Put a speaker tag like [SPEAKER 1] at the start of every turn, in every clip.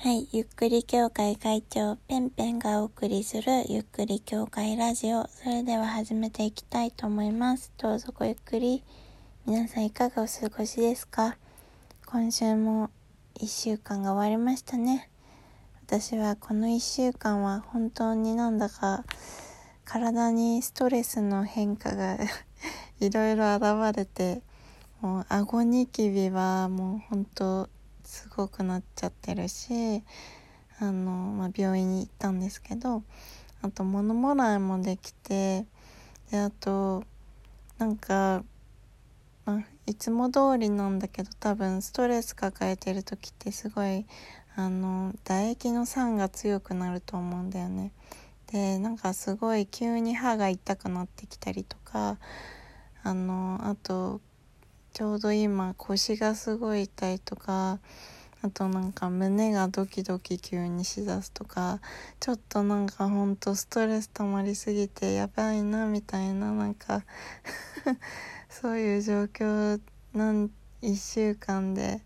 [SPEAKER 1] はい、ゆっくり協会会長ペンペンがお送りするゆっくり協会ラジオ。それでは始めていきたいと思います。どうぞごゆっくり。皆さんいかがお過ごしですか？今週も一週間が終わりましたね。私はこの一週間は本当になんだか体にストレスの変化が いろいろ現れて、もう顎ニキビはもう本当すごくなっちゃってるしあの、まあ、病院に行ったんですけどあと物もらいもできてであとなんか、まあ、いつも通りなんだけど多分ストレス抱えてる時ってすごいあの唾液の酸が強くなると思うんだよね。でなんかすごい急に歯が痛くなってきたりとかあのあとちょうど今腰がすごい痛いとかあとなんか胸がドキドキ急にしだすとかちょっとなんかほんとストレス溜まりすぎてやばいなみたいななんか そういう状況なん1週間で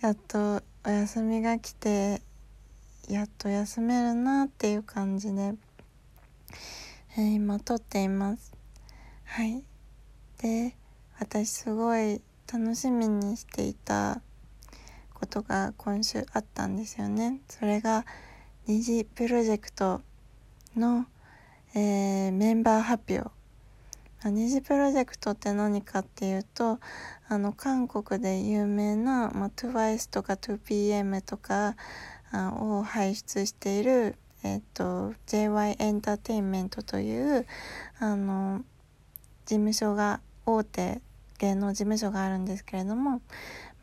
[SPEAKER 1] やっとお休みが来てやっと休めるなっていう感じで、えー、今撮っています。はい。で私すごい楽しみにしていたことが今週あったんですよね。それが二次プロジェクトの、えー、メンバー発表。二次プロジェクトって何かっていうとあの韓国で有名な、まあ、TWICE とか 2PM とかあを輩出している、えーと、JY エンターテインメントというあの事務所が大手芸能事務所があるんですけれども、ま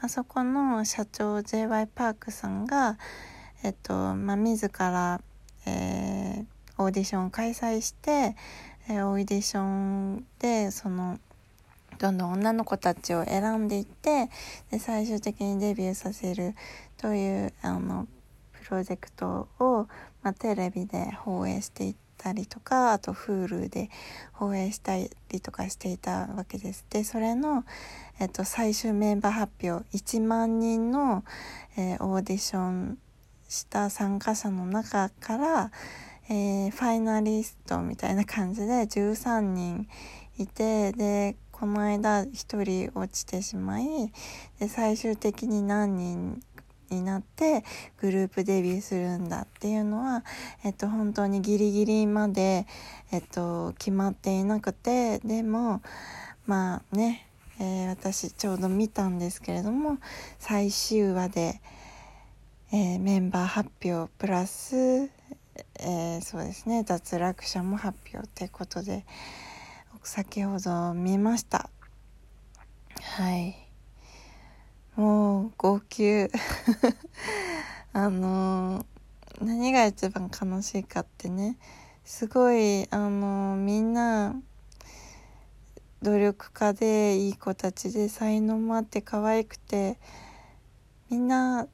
[SPEAKER 1] あ、そこの社長 J.Y. パークさんが、えっとまあ、自ら、えー、オーディションを開催して、えー、オーディションでそのどんどん女の子たちを選んでいってで最終的にデビューさせるというあのプロジェクトを、まあ、テレビで放映していったりとかあと Hulu で放映したりとかしていたわけです。でそれの、えっと、最終メンバー発表1万人の、えー、オーディションした参加者の中から、えー、ファイナリストみたいな感じで13人いてでこの間1人落ちてしまいで最終的に何人になってグループデビューするんだっていうのは、えっと、本当にギリギリまで、えっと、決まっていなくてでもまあね、えー、私ちょうど見たんですけれども最終話で、えー、メンバー発表プラス、えー、そうですね脱落者も発表ってことで先ほど見ました。はい。もう号泣。あの何が一番悲しいかってね。すごいあのみんな努力家でいい子たちで才能もあって可愛くてみんな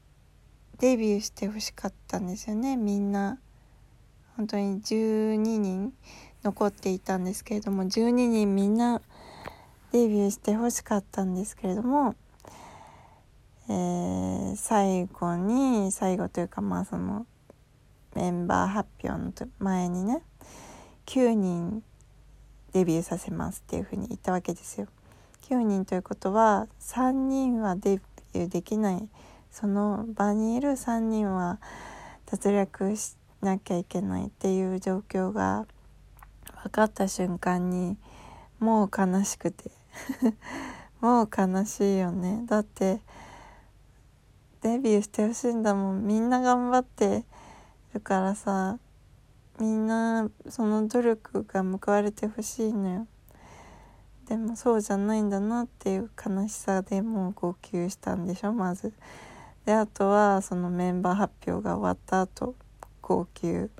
[SPEAKER 1] デビューしてほしかったんですよね。みんな。本当に12人残っていたんですけれども12人みんなデビューしてほしかったんですけれどもえー、最後に最後というかまあそのメンバー発表の前にね9人デビューさせますっていうふうに言ったわけですよ。9人ということは3人はデビューできない。その場にいる3人は脱落しなきゃいけないっていう状況が分かった瞬間にもう悲しくて。もう悲しいよね。だってデビューしてほしいんだもん。みんな頑張ってるからさ。みんなその努力が報われてほしいのよ。でもそうじゃないんだなっていう悲しさでもう号泣したんでしょまず。であとはそのメンバー発表が終わった後号泣。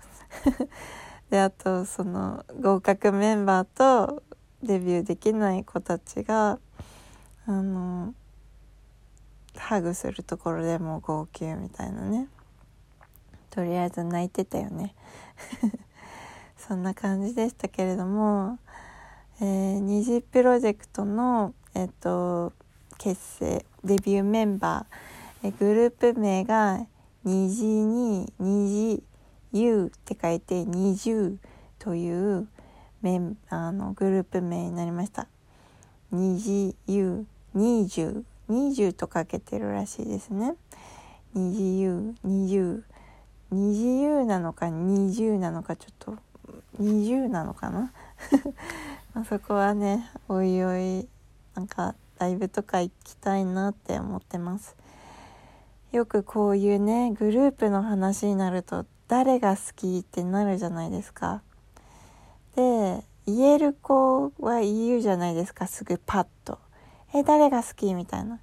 [SPEAKER 1] であとその合格メンバーとデビューできない子たちがあのハグするところでも号泣みたいなね。とりあえず泣いてたよね。そんな感じでしたけれども、えー、二次プロジェクトの、えっ、と結成デビューメンバー、えグループ名が虹に虹 U って書いて20というメンあのグループ名になりました。虹 U 20 20とかけてるらしいですね。虹 U20 虹 U なのか20なのかちょっと20なのかな？まそこはねおいおいなんかライブとか行きたいなって思ってます。よくこういうねグループの話になると誰が好きってなるじゃないですか。で言える子は言うじゃないですかすぐパッと「え誰が好き?」みたいな。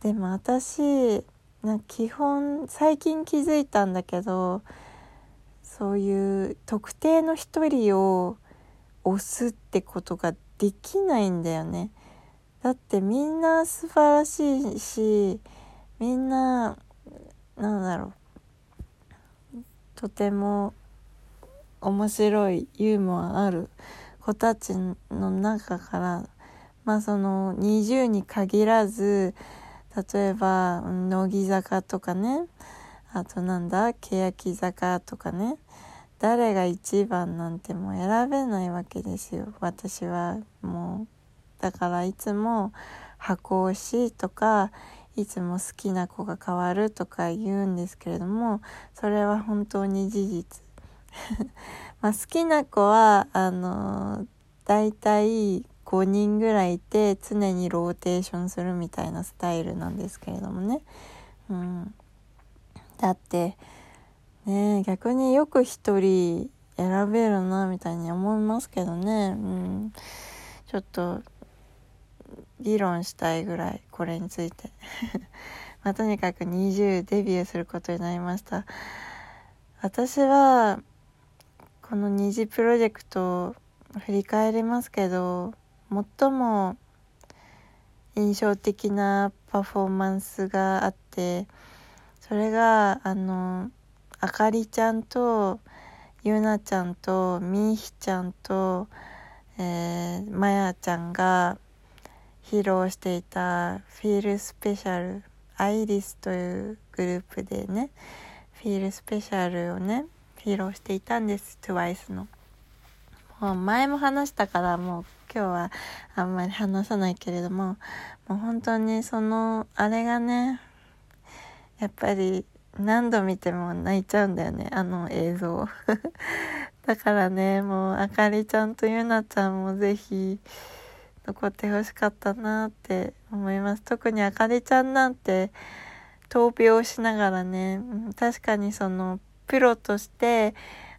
[SPEAKER 1] でも私な基本最近気づいたんだけどそういう特定の一人を押すってことができないんだよね。だってみんな素晴らしいしみんななんだろう。とても面白いユーモアある子たちの中からまあその20に限らず例えば乃木坂とかね。あとなんだ欅坂とかね。誰が一番なんてもう選べないわけですよ。私はもうだからいつも箱推しとかいつも好きな子が変わるとか言うんですけれどもそれは本当に事実。まあ好きな子はあの大体5人ぐらいいて常にローテーションするみたいなスタイルなんですけれどもね、うん、だってね逆によく一人選べるなみたいに思いますけどね、うん、ちょっと議論したいぐらいこれについて。まあ、とにかく20デビューすることになりました。私はこの虹プロジェクト振り返りますけど最も印象的なパフォーマンスがあってそれがあのあかりちゃんとゆなちゃんとみーひちゃんと、えー、まやちゃんが披露していた「フィールスペシャル」アイリスというグループでねフィールスペシャルをね披露していたんです TWICE の。もう前も話したからもう今日はあんまり話さないけれどももう本当にそのあれがねやっぱり何度見ても泣いちゃうんだよねあの映像。だからねもうあかりちゃんとゆなちゃんもぜひ残ってほしかったなって思います。特にあかりちゃんなんて闘病しながらね、確かにそのプロとして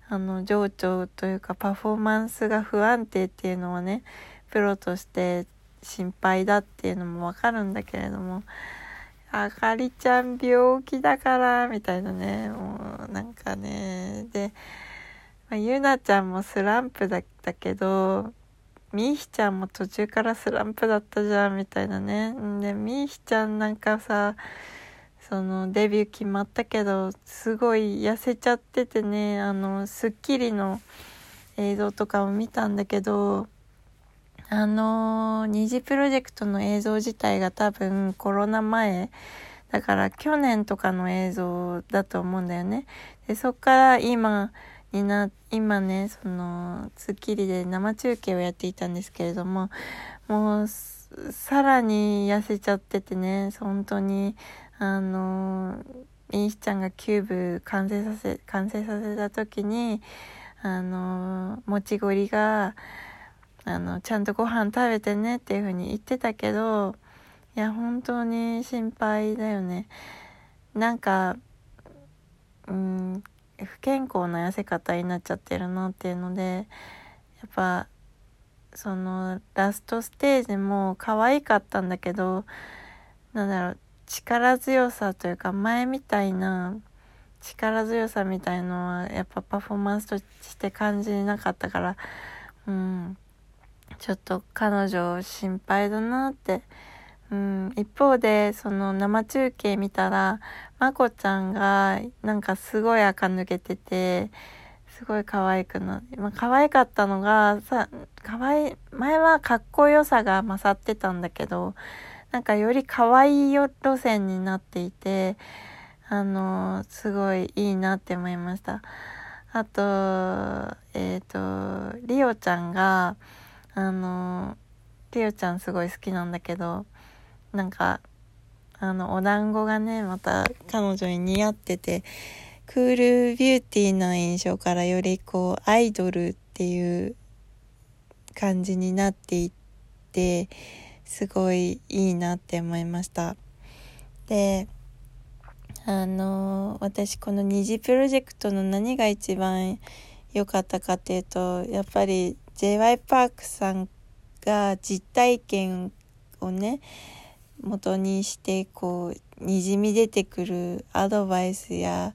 [SPEAKER 1] あの情緒というかパフォーマンスが不安定っていうのはねプロとして心配だっていうのもわかるんだけれどもあかりちゃん病気だからみたいなねもうなんかねで、まあ、ゆなちゃんもスランプだったけどみーひちゃんも途中からスランプだったじゃんみたいなね。でみーひちゃんなんかさそのデビュー決まったけどすごい痩せちゃっててねあの『スッキリ』の映像とかを見たんだけどあの二次プロジェクトの映像自体が多分コロナ前だから去年とかの映像だと思うんだよね。でそっから今にな今ねその『スッキリ』で生中継をやっていたんですけれどももうさらに痩せちゃっててね本当にあのみーちゃんがキューブ完成させ完成させた時にあのもちごりがあのちゃんとご飯食べてねっていう風に言ってたけどいや本当に心配だよね。なんかうん不健康な痩せ方になっちゃってるなっていうのでやっぱそのラストステージも可愛かったんだけどなんだろう力強さというか前みたいな力強さみたいのはやっぱパフォーマンスとして感じなかったからうんちょっと彼女心配だなって。うん一方でその生中継見たらまこちゃんがなんかすごい垢抜けててすごい可愛くなまあ可愛かったのがさ可愛い前はかっこよさが勝ってたんだけどなんかより可愛い路線になっていて、あのすごいいいなって思いました。あとえっ、ー、とリオちゃんがあのリオちゃんすごい好きなんだけどなんかあのお団子がねまた彼女に似合っててクールビューティーな印象からよりこうアイドルっていう感じになっていってすごいいいなって思いました。であの私この二次プロジェクトの何が一番良かったかっていうとやっぱり j y パークさんが実体験をね元にしてこうにじみ出てくるアドバイスや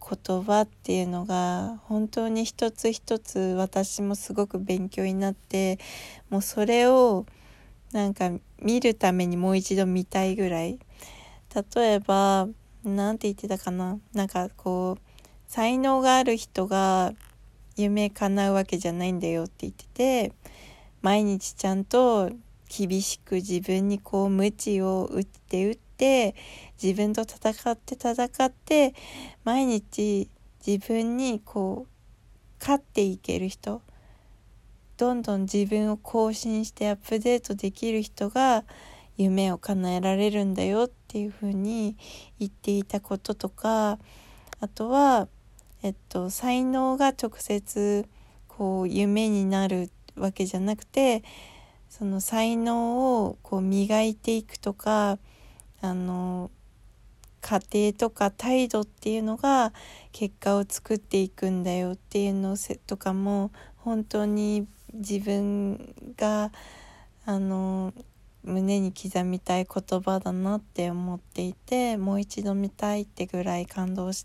[SPEAKER 1] 言葉っていうのが本当に一つ一つ私もすごく勉強になってもうそれをなんか見るためにもう一度見たいぐらい。例えば何て言ってたかな。なんかこう才能がある人が夢叶うわけじゃないんだよって言ってて毎日ちゃんと厳しく自分にこう鞭を打って打って自分と戦って戦って毎日自分にこう勝っていける人。どんどん自分を更新してアップデートできる人が夢を叶えられるんだよっていうふうに言っていたこととかあとは、えっと、才能が直接こう夢になるわけじゃなくてその才能をこう磨いていくとかあの過程とか態度っていうのが結果を作っていくんだよっていうのとかも本当に自分があの胸に刻みたい言葉だなって思っていてもう一度見たいってぐらい感動し